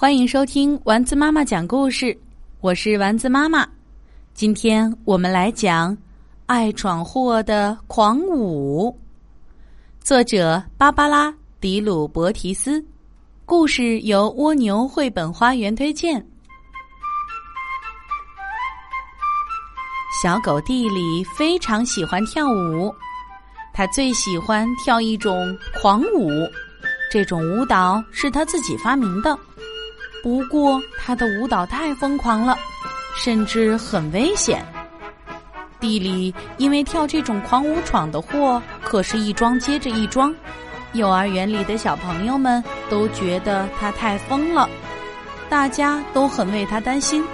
欢迎收听丸子妈妈讲故事，我是丸子妈妈。今天我们来讲《爱闯祸的狂舞》，作者芭芭拉·迪鲁伯提斯，故事由蜗牛绘本花园推荐。小狗蒂里非常喜欢跳舞，他最喜欢跳一种狂舞，这种舞蹈是他自己发明的。不过，他的舞蹈太疯狂了，甚至很危险。地里因为跳这种狂舞闯的祸，可是一桩接着一桩。幼儿园里的小朋友们都觉得他太疯了，大家都很为他担心。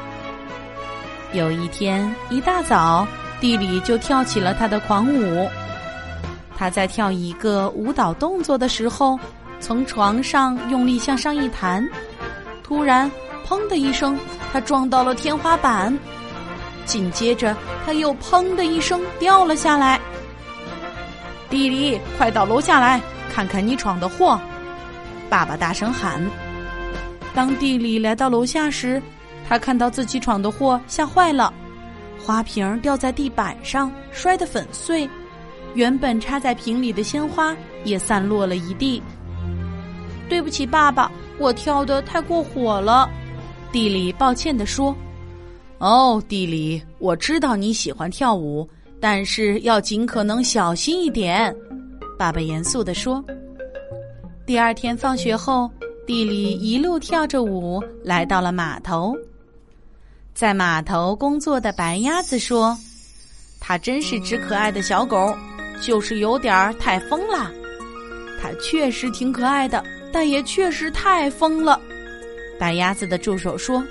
有一天一大早，地里就跳起了他的狂舞。他在跳一个舞蹈动作的时候，从床上用力向上一弹。突然，砰的一声，他撞到了天花板。紧接着，他又砰的一声掉了下来。弟弟，快到楼下来看看你闯的祸！爸爸大声喊。当地弟来到楼下时，他看到自己闯的祸，吓坏了。花瓶掉在地板上，摔得粉碎；原本插在瓶里的鲜花也散落了一地。对不起，爸爸。我跳的太过火了，地里抱歉地说：“哦，地里，我知道你喜欢跳舞，但是要尽可能小心一点。”爸爸严肃地说。第二天放学后，地里一路跳着舞来到了码头。在码头工作的白鸭子说：“它真是只可爱的小狗，就是有点儿太疯了。它确实挺可爱的。”但也确实太疯了，白鸭子的助手说：“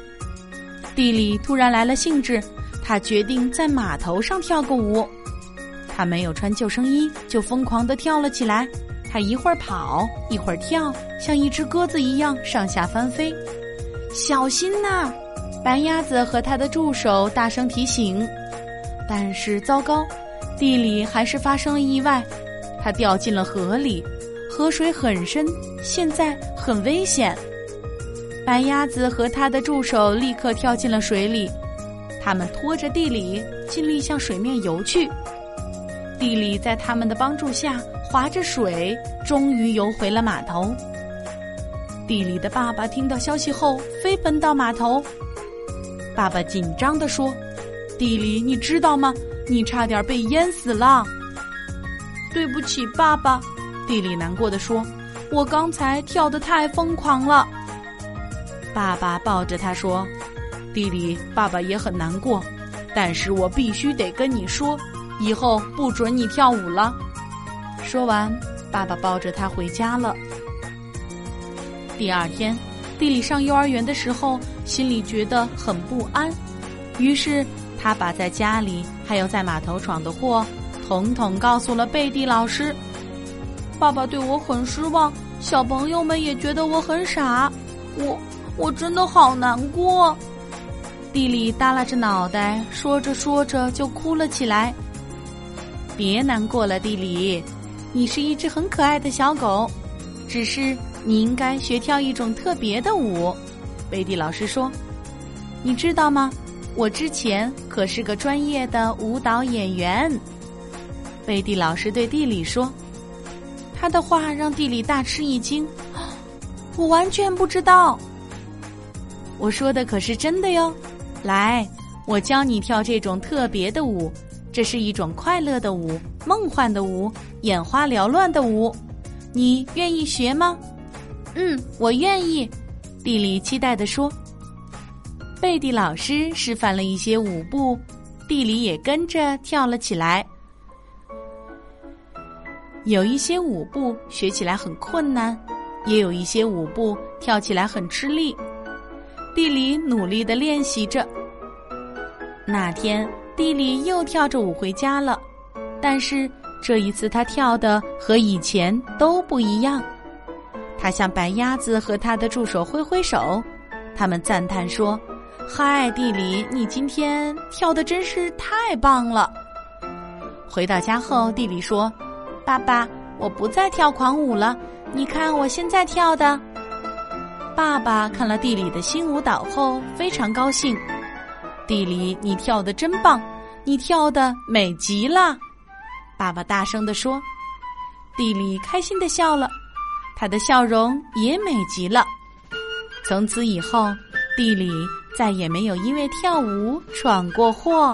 地里突然来了兴致，他决定在码头上跳个舞。他没有穿救生衣，就疯狂地跳了起来。他一会儿跑，一会儿跳，像一只鸽子一样上下翻飞。小心呐！”白鸭子和他的助手大声提醒。但是糟糕，地里还是发生了意外，他掉进了河里。河水很深，现在很危险。白鸭子和他的助手立刻跳进了水里，他们拖着地里，尽力向水面游去。地里在他们的帮助下划着水，终于游回了码头。地里的爸爸听到消息后，飞奔到码头。爸爸紧张地说：“地里，你知道吗？你差点被淹死了。”对不起，爸爸。地里难过的说：“我刚才跳得太疯狂了。”爸爸抱着他说：“地里，爸爸也很难过，但是我必须得跟你说，以后不准你跳舞了。”说完，爸爸抱着他回家了。第二天，地里上幼儿园的时候，心里觉得很不安，于是他把在家里还有在码头闯的祸，统统告诉了贝蒂老师。爸爸对我很失望，小朋友们也觉得我很傻，我我真的好难过。地里耷拉着脑袋，说着说着就哭了起来。别难过了，地里，你是一只很可爱的小狗，只是你应该学跳一种特别的舞。贝蒂老师说：“你知道吗？我之前可是个专业的舞蹈演员。”贝蒂老师对地里说。他的话让地里大吃一惊，我完全不知道。我说的可是真的哟，来，我教你跳这种特别的舞，这是一种快乐的舞、梦幻的舞、眼花缭乱的舞，你愿意学吗？嗯，我愿意。地里期待地说。贝蒂老师示范了一些舞步，地里也跟着跳了起来。有一些舞步学起来很困难，也有一些舞步跳起来很吃力。地里努力的练习着。那天，地里又跳着舞回家了，但是这一次他跳的和以前都不一样。他向白鸭子和他的助手挥挥手，他们赞叹说：“嗨，地里，你今天跳的真是太棒了。”回到家后，地里说。爸爸，我不再跳狂舞了。你看我现在跳的。爸爸看了地里的新舞蹈后，非常高兴。地里，你跳的真棒，你跳的美极了。爸爸大声地说。地里开心的笑了，他的笑容也美极了。从此以后，地里再也没有因为跳舞闯过祸。